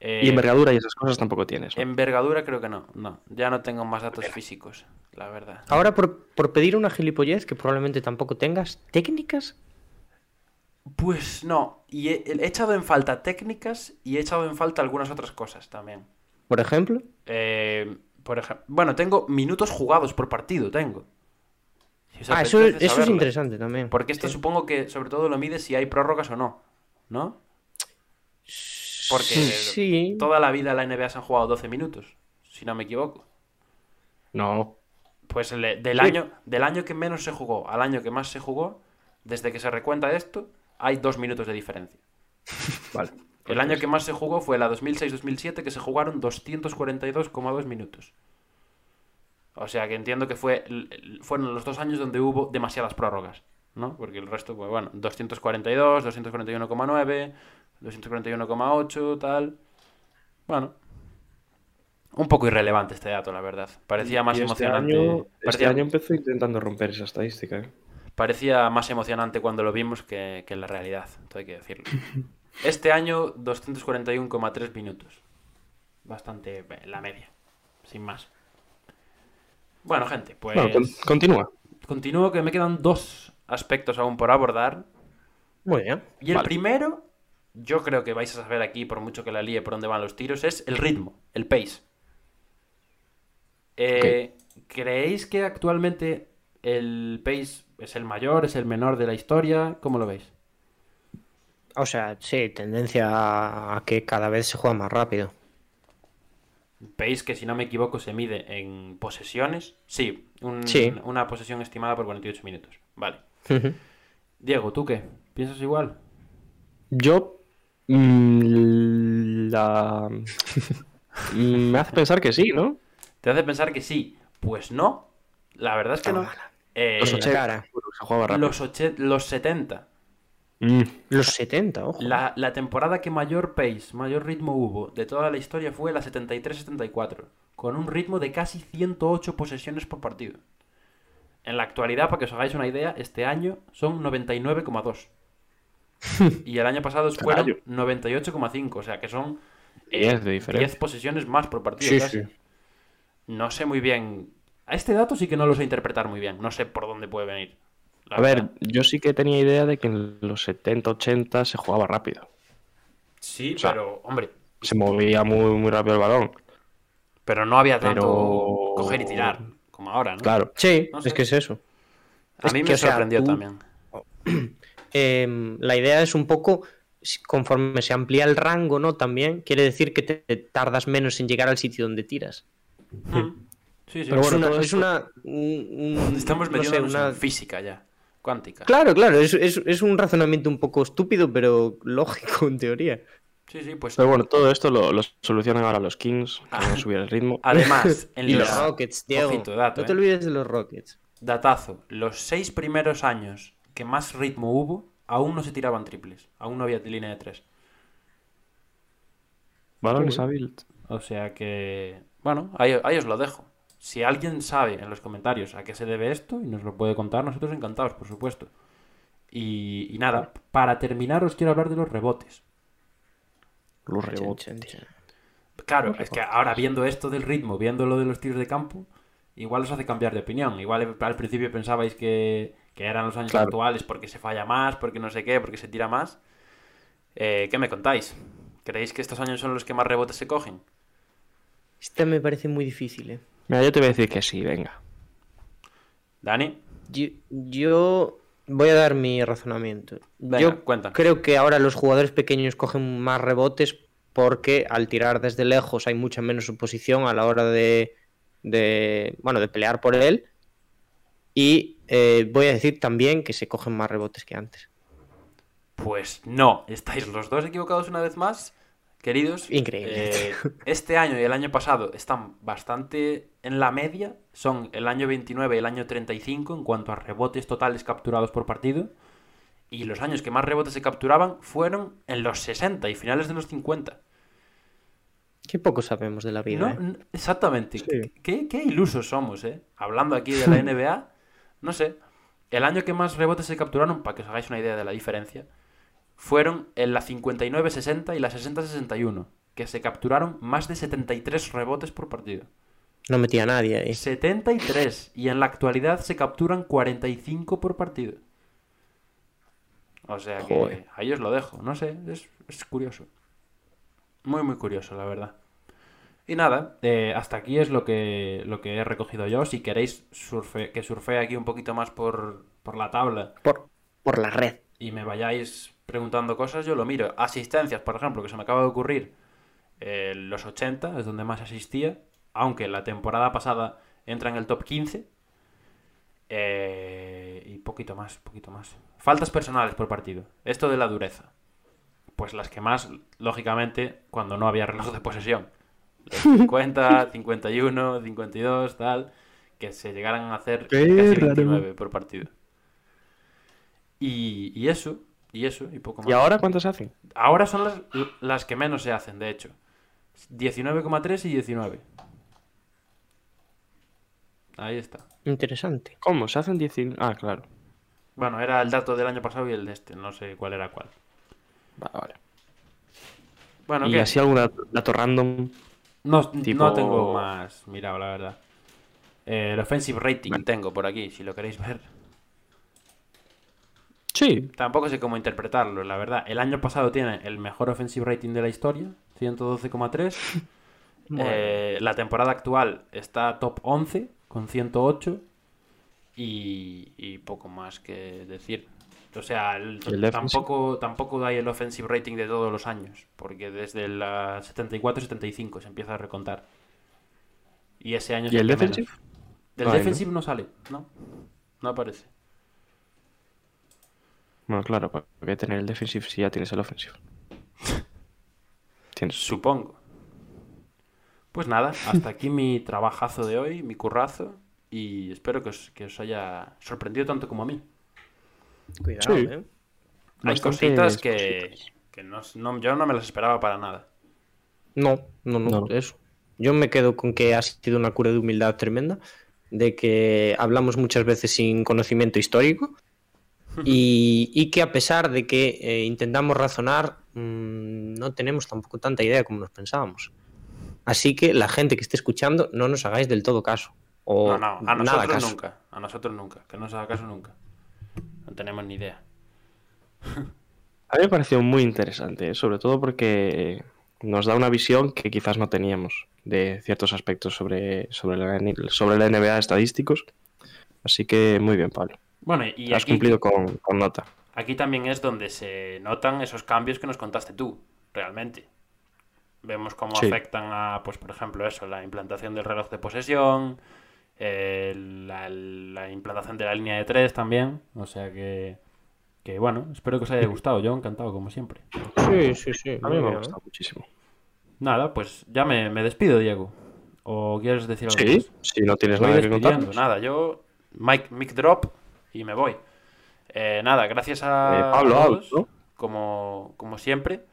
Eh,
Y envergadura y esas cosas tampoco tienes. ¿no?
envergadura creo que no. No, ya no tengo más datos físicos, la verdad.
Ahora, por, por pedir una gilipollez que probablemente tampoco tengas, ¿técnicas?
Pues no, y he, he echado en falta técnicas y he echado en falta algunas otras cosas también.
Por ejemplo.
Eh, por ejemplo, bueno, tengo minutos jugados por partido, tengo.
Ah, eso, es interesante también.
Porque esto
Sí.
supongo que sobre todo lo mide si hay prórrogas o no, ¿no? Porque
Sí.
toda la vida la NBA se han jugado 12 minutos, si no me equivoco.
No,
Pues el- del,
Sí.
año, del año que menos se jugó al año que más se jugó, desde que se recuenta esto, hay dos minutos de diferencia.
vale.
El año que más se jugó fue la 2006-2007, que se jugaron 242,2 minutos. O sea que entiendo que fue fueron los dos años donde hubo demasiadas prórrogas, ¿no? Porque el resto, pues bueno, 242, 241,9, 241,8, tal. Bueno, un poco irrelevante este dato, la verdad. Parecía más
este
emocionante.
Año,
parecía...
Este año empezó intentando romper esa estadística. ¿eh?
Parecía más emocionante cuando lo vimos que, que en la realidad, todo hay que decirlo. Este año, 241,3 minutos. Bastante la media, sin más. Bueno, gente, pues.
Bueno, con continúa.
Continúo que me quedan dos aspectos aún por abordar.
Muy bien.
Y el vale. primero, yo creo que vais a saber aquí, por mucho que la líe por dónde van los tiros, es el ritmo, el pace. Eh, okay. ¿Creéis que actualmente el pace es el mayor, es el menor de la historia? ¿Cómo lo veis?
O sea, sí, tendencia a que cada vez se juega más rápido.
Pace que, si no me equivoco, se mide en posesiones. Sí, un,
sí.
una posesión estimada por 48 minutos. Vale. Diego, ¿tú qué? ¿Piensas igual?
Yo. Mmm, la. me hace pensar que sí, ¿no?
Te hace pensar que sí. Pues no. La verdad es que no. Eh,
los 80.
Los, los 70.
Mm.
Los 70, ojo.
La, la, temporada que mayor pace, mayor ritmo hubo de toda la historia fue la 73-74, con un ritmo de casi 108 posesiones por partido. En la actualidad, para que os hagáis una idea, este año son 99,2. y el año pasado fueron 98,5, o sea que son
eh, 10,
10 posesiones más por partido.
Sí,
casi.
sí.
No sé muy bien. A este dato sí que no lo sé interpretar muy bien. No sé por dónde puede venir.
A ver, yo sí que tenía idea de que en los 70-80 se jugaba rápido.
Sí,
O sea,
pero, hombre,
Se movía muy, muy rápido el balón.
pero no había tanto
Pero-
coger y tirar como ahora, ¿no?
Claro.
Sí,
No sé.
es que es eso.
A
es
mí
que,
me
o sea,
sorprendió
tú-
también.
Eh, la idea es un poco, conforme se amplía el rango, ¿no? También quiere decir que te, tardas menos en llegar al sitio donde tiras.
Sí, sí.
Pero
es una,
todo
es
esto-
una- un- un-
Estamos
no sé,
metiéndonos
una-
en física ya. Cuántica.
Claro, claro, es, es- es un razonamiento un poco estúpido, pero lógico en teoría.
Sí, sí, pues.
Pero bueno, todo esto lo, lo solucionan ahora los Kings, que van a subir el ritmo.
Además, en
Y
los.
los Rockets, Diego.
Ojito, dato,
no te
eh.
olvides de los Rockets.
Datazo. Los seis primeros años que más ritmo hubo, aún no se tiraban triples. Aún no había línea de tres.
Balones a.
O sea que. Bueno, ahí, ahí os lo dejo. Si alguien sabe en los comentarios a qué se debe esto y nos lo puede contar, nosotros encantados, por supuesto. Y, y nada, para terminar os quiero hablar de los rebotes.
Los rebotes.
Claro, es que ahora viendo esto del ritmo, viendo lo de los tiros de campo, igual os hace cambiar de opinión. Igual al principio pensabais que, que eran los años
Claro.
actuales porque se falla más, porque no sé qué, porque se tira más. Eh, ¿Qué me contáis? ¿Creéis que estos años son los que más rebotes se cogen?
Este me parece muy difícil, ¿eh?
Mira, yo te voy a decir que sí, venga.
Dani,
Yo, yo voy a dar mi razonamiento.
Venga,
yo
cuenta.
creo que ahora los jugadores pequeños cogen más rebotes porque al tirar desde lejos hay mucha menos oposición a la hora de, de, bueno, de pelear por él. Y eh, voy a decir también que se cogen más rebotes que antes.
pues no, estáis los dos equivocados una vez más, queridos.
Increíble.
Eh, este año y el año pasado están bastante en la media. Son el año 29 y el año 35 en cuanto a rebotes totales capturados por partido. Y los años que más rebotes se capturaban fueron en los 60 y finales de los 50.
Qué poco sabemos de la vida.
No,
¿eh?
exactamente.
Sí.
¿Qué, qué ilusos somos, ¿eh? Hablando aquí de la NBA, no sé. El año que más rebotes se capturaron, para que os hagáis una idea de la diferencia, fueron en la 59-60 y la 60-61, que se capturaron más de 73 rebotes por partido.
No metía a nadie ahí.
73. Y en la actualidad se capturan 45 por partido. O sea que
Joder.
ahí os lo dejo. No sé, es, es curioso. Muy, muy curioso, la verdad. Y nada, eh, hasta aquí es lo que, lo que he recogido yo. Si queréis surfe, que surfee aquí un poquito más por, por la tabla
Por, por la red.
y me vayáis preguntando cosas, yo lo miro. Asistencias, por ejemplo, que se me acaba de ocurrir. eh, los 80 es donde más asistía. Aunque la temporada pasada entra en el top 15. Eh, y poquito más, poquito más. Faltas personales por partido. Esto de la dureza. Pues las que más, lógicamente, cuando no había reloj de posesión. Los 50, 51, 52, tal. que se llegaran a hacer
Qué
casi
raro.
29 por partido. Y, y eso, y eso, y poco más.
¿Y ahora cuántos hacen?
Ahora son las, las que menos se hacen, de hecho. 19,3 y 19. Ahí está.
Interesante.
¿Cómo? ¿Se hacen 19? Ah, claro.
Bueno, era el dato del año pasado y el de este, no sé cuál era cuál.
Vale, vale.
Bueno,
y
¿qué?
así algún dato, random.
No,
tipo-
no tengo más mirado, la verdad. Eh, el offensive rating tengo por aquí, si lo queréis ver.
Sí.
Tampoco sé cómo interpretarlo, la verdad. El año pasado tiene el mejor offensive rating de la historia, 112,3. Eh, la temporada actual está top 11 con 108 y, y poco más que decir. O sea, el-
¿Y el defensive?
tampoco, tampoco da el offensive rating de todos los años, porque desde la 74-75 se empieza a recontar. Y ese año es
¿Y el defensive?
Del
hay, ¿no?
defensive no sale, no. No aparece.
Bueno, claro, ¿para qué tener el defensive si ya tienes el offensive? Tienes.
Supongo. Pues nada, hasta aquí mi trabajazo de hoy, mi currazo, y espero que os, que os haya sorprendido tanto como a mí.
Cuidado,
Sí.
¿eh?
Hay cositas que,
cositas.
que no, no- yo no me las esperaba para nada.
No, no, no,
No.
eso. Yo me quedo con que ha sido una cura de humildad tremenda, de que hablamos muchas veces sin conocimiento histórico y, y que a pesar de que eh, intentamos razonar, mm, no tenemos tampoco tanta idea como nos pensábamos. Así que la gente que esté escuchando, no nos hagáis del todo caso. O
No, no, a
nada
nosotros
caso.
nunca. A nosotros nunca. Que no os haga caso nunca. No tenemos ni idea.
A mí me pareció muy interesante, sobre todo porque nos da una visión que quizás no teníamos de ciertos aspectos sobre, sobre, la, sobre la NBA estadísticos. Así que muy bien, Pablo.
Bueno, y
Has
aquí,
cumplido con, con nota.
aquí también es donde se notan esos cambios que nos contaste tú, realmente. Vemos cómo
Sí.
afectan a, pues por ejemplo, eso, la implantación del reloj de posesión, eh, la, la implantación de la línea de tres también. O sea que, que bueno, espero que os haya gustado. Yo encantado, como siempre.
Sí, sí, sí.
A mí me ha
bien, ¿eh?
gustado muchísimo.
Nada, pues ya me, me despido, Diego. ¿O quieres decir algo
Sí,
más?
si no tienes
Voy
nada que contar.
nada, yo mic, mic drop y me voy. Eh, nada, gracias a,
Eh, Pablo,
todos, como, como siempre.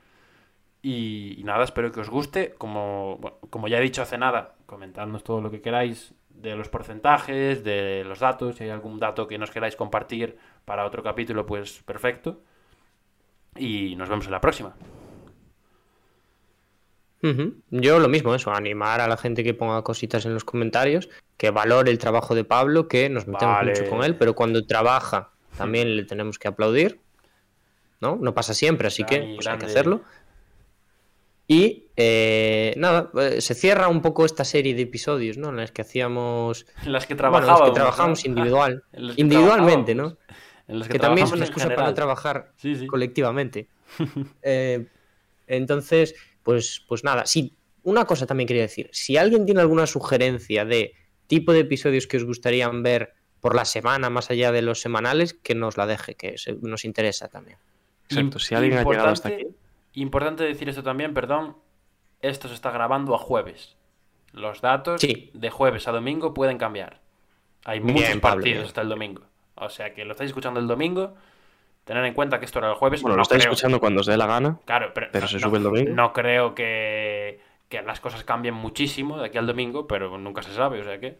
Y, y nada, espero que os guste. Como, bueno, como ya he dicho hace nada, comentadnos todo lo que queráis de los porcentajes, de los datos. Si hay algún dato que nos queráis compartir para otro capítulo, pues perfecto. Y nos vemos en la próxima.
Yo lo mismo, eso, animar a la gente que ponga cositas en los comentarios, que valore el trabajo de Pablo, que nos metemos
Vale.
mucho con él, pero cuando trabaja también le tenemos que aplaudir, ¿no? No pasa siempre, así que pues, hay que hacerlo. Y eh, nada, eh, se cierra un poco esta serie de episodios, ¿no? En las que hacíamos,
En las que trabajábamos.
las que trabajamos
¿no?
individual,
En las que
individualmente, ¿no?
En las que,
que también es una excusa para trabajar
Sí, sí.
colectivamente. Eh, entonces, pues, pues nada, sí, una cosa también quería decir, si alguien tiene alguna sugerencia de tipo de episodios que os gustarían ver por la semana, más allá de los semanales, que nos la deje, que se- nos interesa también.
Exacto, si alguien ha llegado hasta aquí.
Importante decir esto también, perdón. Esto se está grabando a jueves. Los datos
Sí.
de jueves a domingo pueden cambiar. Hay
Bien,
muchos
Pablo,
partidos hasta el domingo. O sea que lo estáis escuchando el domingo. Tener en cuenta que esto era el jueves.
Bueno,
no
lo estáis
creo-
escuchando cuando os dé la gana.
Claro, pero,
pero se sube el domingo.
No creo que, que las cosas cambien muchísimo de aquí al domingo, pero nunca se sabe, o sea que.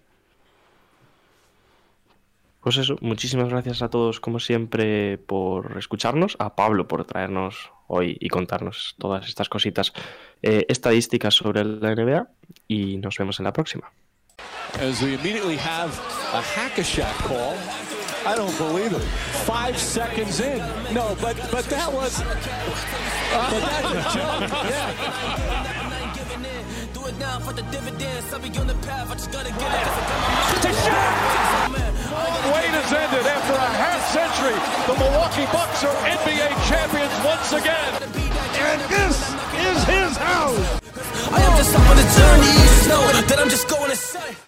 Pues eso, muchísimas gracias a todos, como siempre, por escucharnos, a Pablo por traernos hoy y contarnos todas estas cositas eh, estadísticas sobre la NBA y nos vemos en la próxima.
As we immediately have a hack-a-shack call. I don't believe it. Five seconds in. No, but but that was. But that's a joke. Yeah.
Do for the dividends. I'll be on the path. I just gotta get it.
Wait has ended after a half century. The Milwaukee Bucks are NBA champions once again. And this is his house.
I am just on the journey. You just know that I'm just going to say.